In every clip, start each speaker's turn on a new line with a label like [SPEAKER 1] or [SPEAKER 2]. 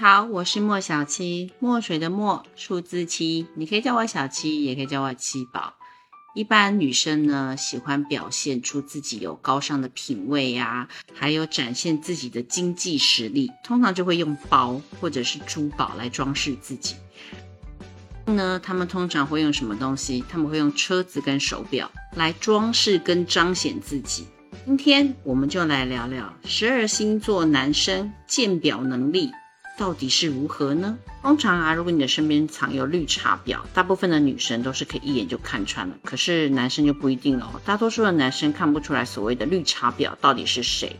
[SPEAKER 1] 好，我是莫小七，墨水的墨，数字七，你可以叫我小七，也可以叫我七宝。一般女生呢，喜欢表现出自己有高尚的品味呀，还有展现自己的经济实力，通常就会用包或者是珠宝来装饰自己。呢，他们通常会用什么东西？他们会用车子跟手表来装饰跟彰显自己。今天我们就来聊聊十二星座男生鉴表能力。到底是如何呢？通常啊，如果你的身边藏有绿茶婊，大部分的女生都是可以一眼就看穿了。可是男生就不一定了，大多数的男生看不出来所谓的绿茶婊到底是谁，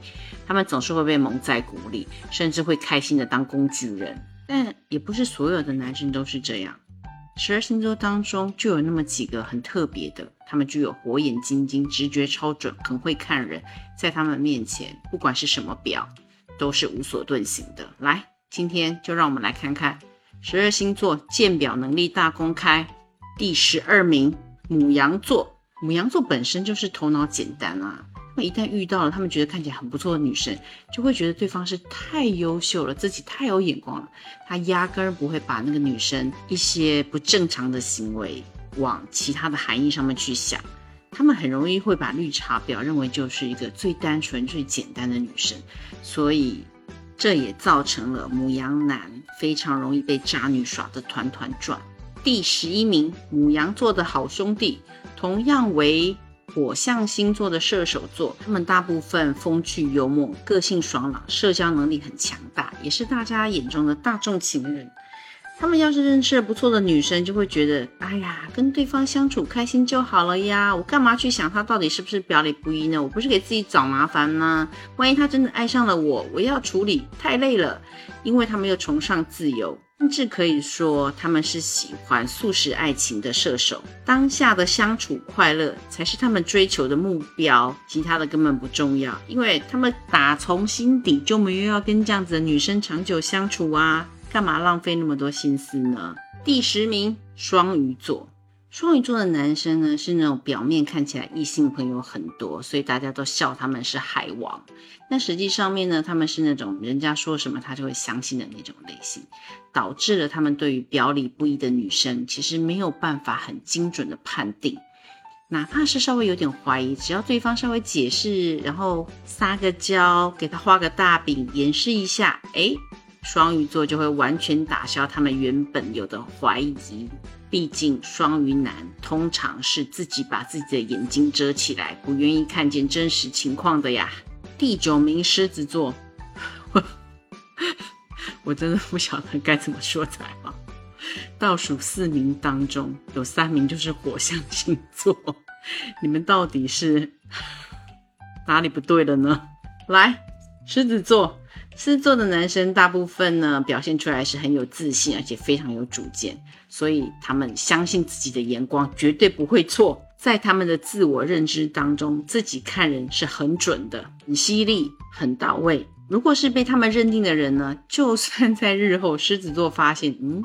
[SPEAKER 1] 他们总是会被蒙在鼓里，甚至会开心的当工具人。但也不是所有的男生都是这样。十二星座当中就有那么几个很特别的，他们具有火眼金睛、直觉超准、很会看人，在他们面前，不管是什么表，都是无所遁形的。来。今天就让我们来看看十二星座鉴表能力大公开，第十二名母羊座。母羊座本身就是头脑简单啊，那一旦遇到了他们觉得看起来很不错的女生，就会觉得对方是太优秀了，自己太有眼光了，他压根儿不会把那个女生一些不正常的行为往其他的含义上面去想，他们很容易会把绿茶婊认为就是一个最单纯、最简单的女生，所以。这也造成了母羊男非常容易被渣女耍得团团转。第十一名，母羊座的好兄弟，同样为火象星座的射手座，他们大部分风趣幽默，个性爽朗，社交能力很强大，也是大家眼中的大众情人。他们要是认识了不错的女生，就会觉得，哎呀，跟对方相处开心就好了呀，我干嘛去想他到底是不是表里不一呢？我不是给自己找麻烦吗？万一他真的爱上了我，我要处理太累了。因为他们又崇尚自由，甚至可以说他们是喜欢速食爱情的射手。当下的相处快乐才是他们追求的目标，其他的根本不重要，因为他们打从心底就没有要跟这样子的女生长久相处啊。干嘛浪费那么多心思呢？第十名，双鱼座。双鱼座的男生呢，是那种表面看起来异性朋友很多，所以大家都笑他们是海王。但实际上面呢，他们是那种人家说什么他就会相信的那种类型，导致了他们对于表里不一的女生，其实没有办法很精准的判定。哪怕是稍微有点怀疑，只要对方稍微解释，然后撒个娇，给他画个大饼，演示一下，哎。双鱼座就会完全打消他们原本有的怀疑，毕竟双鱼男通常是自己把自己的眼睛遮起来，不愿意看见真实情况的呀。第九名狮子座，我 我真的不晓得该怎么说才好。倒数四名当中有三名就是火象星座，你们到底是哪里不对了呢？来，狮子座。狮子座的男生大部分呢，表现出来是很有自信，而且非常有主见，所以他们相信自己的眼光绝对不会错。在他们的自我认知当中，自己看人是很准的，很犀利，很到位。如果是被他们认定的人呢，就算在日后狮子座发现，嗯，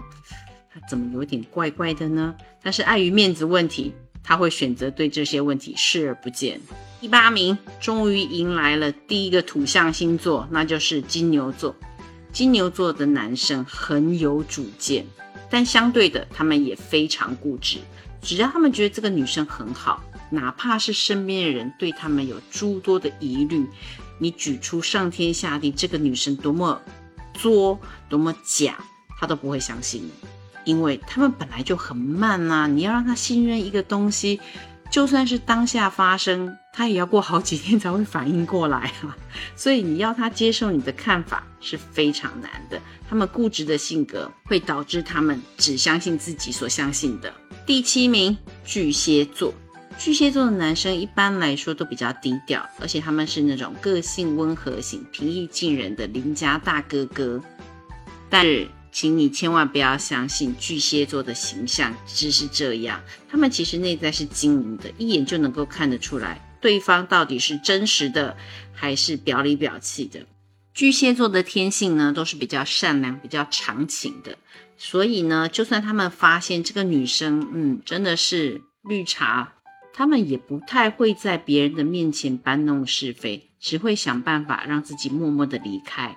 [SPEAKER 1] 他怎么有点怪怪的呢？但是碍于面子问题。他会选择对这些问题视而不见。第八名，终于迎来了第一个土象星座，那就是金牛座。金牛座的男生很有主见，但相对的，他们也非常固执。只要他们觉得这个女生很好，哪怕是身边的人对他们有诸多的疑虑，你举出上天下地这个女生多么作、多么假，他都不会相信你。因为他们本来就很慢呐，你要让他信任一个东西，就算是当下发生，他也要过好几天才会反应过来啊。所以你要他接受你的看法是非常难的。他们固执的性格会导致他们只相信自己所相信的。第七名，巨蟹座。巨蟹座的男生一般来说都比较低调，而且他们是那种个性温和型、平易近人的邻家大哥哥，但是。请你千万不要相信巨蟹座的形象只是这样，他们其实内在是精明的，一眼就能够看得出来对方到底是真实的还是表里表气的。巨蟹座的天性呢，都是比较善良、比较长情的，所以呢，就算他们发现这个女生，嗯，真的是绿茶，他们也不太会在别人的面前搬弄是非，只会想办法让自己默默的离开。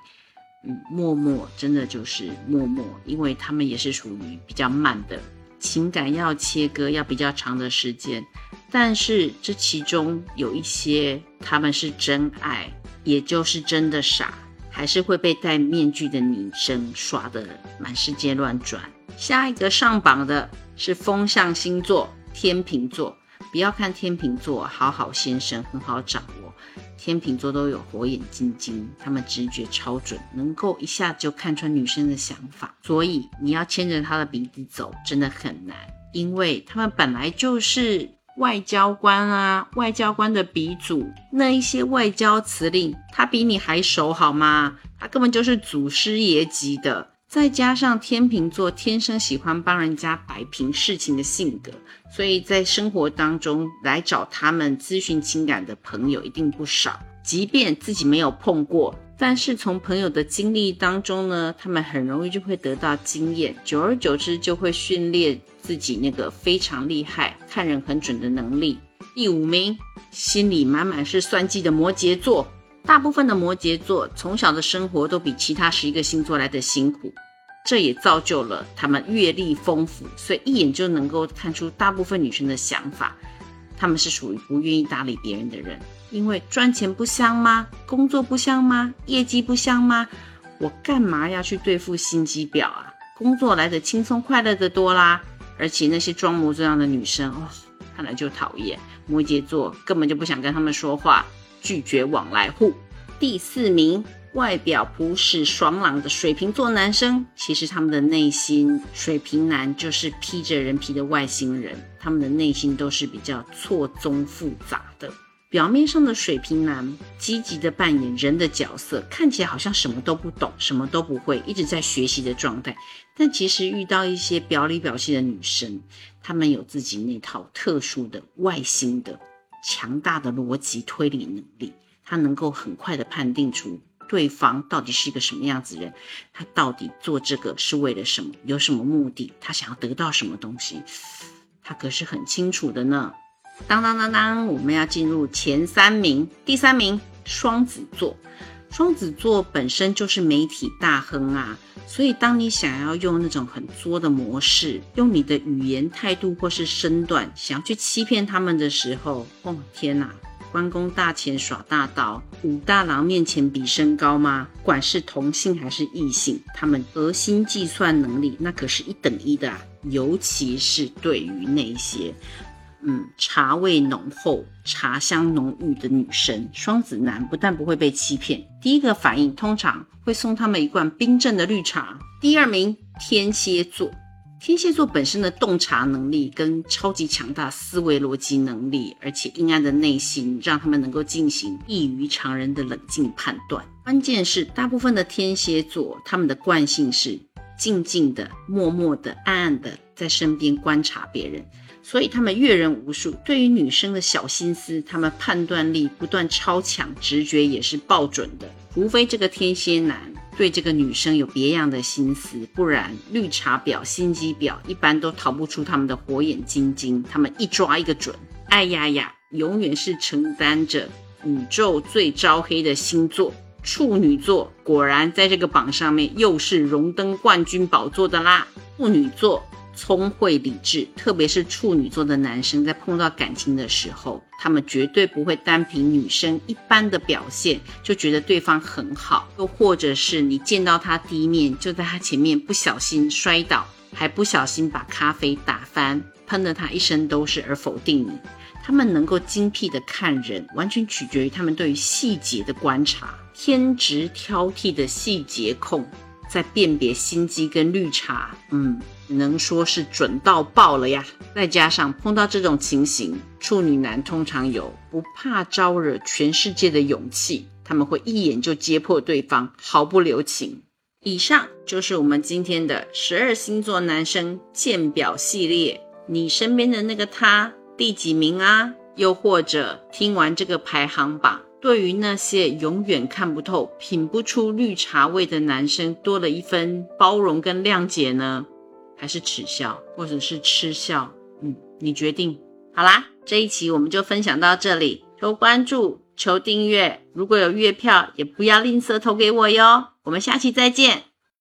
[SPEAKER 1] 默默真的就是默默，因为他们也是属于比较慢的情感，要切割要比较长的时间。但是这其中有一些他们是真爱，也就是真的傻，还是会被戴面具的女生耍得满世界乱转。下一个上榜的是风象星座天秤座，不要看天秤座好好先生很好找。天秤座都有火眼金睛，他们直觉超准，能够一下就看穿女生的想法。所以你要牵着他的鼻子走，真的很难，因为他们本来就是外交官啊，外交官的鼻祖，那一些外交辞令，他比你还熟好吗？他根本就是祖师爷级的。再加上天秤座天生喜欢帮人家摆平事情的性格，所以在生活当中来找他们咨询情感的朋友一定不少。即便自己没有碰过，但是从朋友的经历当中呢，他们很容易就会得到经验，久而久之就会训练自己那个非常厉害、看人很准的能力。第五名，心里满满是算计的摩羯座。大部分的摩羯座从小的生活都比其他十一个星座来的辛苦，这也造就了他们阅历丰富，所以一眼就能够看出大部分女生的想法。他们是属于不愿意搭理别人的人，因为赚钱不香吗？工作不香吗？业绩不香吗？我干嘛要去对付心机婊啊？工作来的轻松快乐的多啦！而且那些装模作样的女生哦，看来就讨厌。摩羯座根本就不想跟他们说话。拒绝往来户。第四名，外表朴实爽朗的水瓶座男生，其实他们的内心，水瓶男就是披着人皮的外星人，他们的内心都是比较错综复杂的。表面上的水瓶男积极的扮演人的角色，看起来好像什么都不懂，什么都不会，一直在学习的状态。但其实遇到一些表里表气的女生，他们有自己那套特殊的外星的。强大的逻辑推理能力，他能够很快的判定出对方到底是一个什么样子人，他到底做这个是为了什么，有什么目的，他想要得到什么东西，他可是很清楚的呢。当当当当，我们要进入前三名，第三名双子座。双子座本身就是媒体大亨啊，所以当你想要用那种很作的模式，用你的语言态度或是身段，想要去欺骗他们的时候，哦天哪！关公大前耍大刀，武大郎面前比身高吗？管是同性还是异性，他们核心计算能力那可是一等一的啊，尤其是对于那些。嗯，茶味浓厚、茶香浓郁的女生，双子男不但不会被欺骗，第一个反应通常会送他们一罐冰镇的绿茶。第二名，天蝎座，天蝎座本身的洞察能力跟超级强大思维逻辑能力，而且阴暗的内心，让他们能够进行异于常人的冷静判断。关键是，大部分的天蝎座，他们的惯性是静静的、默默的、暗暗的在身边观察别人。所以他们阅人无数，对于女生的小心思，他们判断力不断超强，直觉也是爆准的。除非这个天蝎男对这个女生有别样的心思，不然绿茶婊、心机婊一般都逃不出他们的火眼金睛，他们一抓一个准。哎呀呀，永远是承担着宇宙最招黑的星座——处女座。果然在这个榜上面又是荣登冠军宝座的啦，处女座。聪慧理智，特别是处女座的男生，在碰到感情的时候，他们绝对不会单凭女生一般的表现就觉得对方很好，又或者是你见到他第一面就在他前面不小心摔倒，还不小心把咖啡打翻，喷得他一身都是而否定你。他们能够精辟的看人，完全取决于他们对于细节的观察，天职挑剔的细节控。在辨别心机跟绿茶，嗯，能说是准到爆了呀。再加上碰到这种情形，处女男通常有不怕招惹全世界的勇气，他们会一眼就揭破对方，毫不留情。以上就是我们今天的十二星座男生鉴表系列。你身边的那个他第几名啊？又或者听完这个排行榜？对于那些永远看不透、品不出绿茶味的男生，多了一分包容跟谅解呢，还是耻笑，或者是嗤笑？嗯，你决定。好啦，这一期我们就分享到这里，求关注，求订阅，如果有月票，也不要吝啬投给我哟。我们下期再见。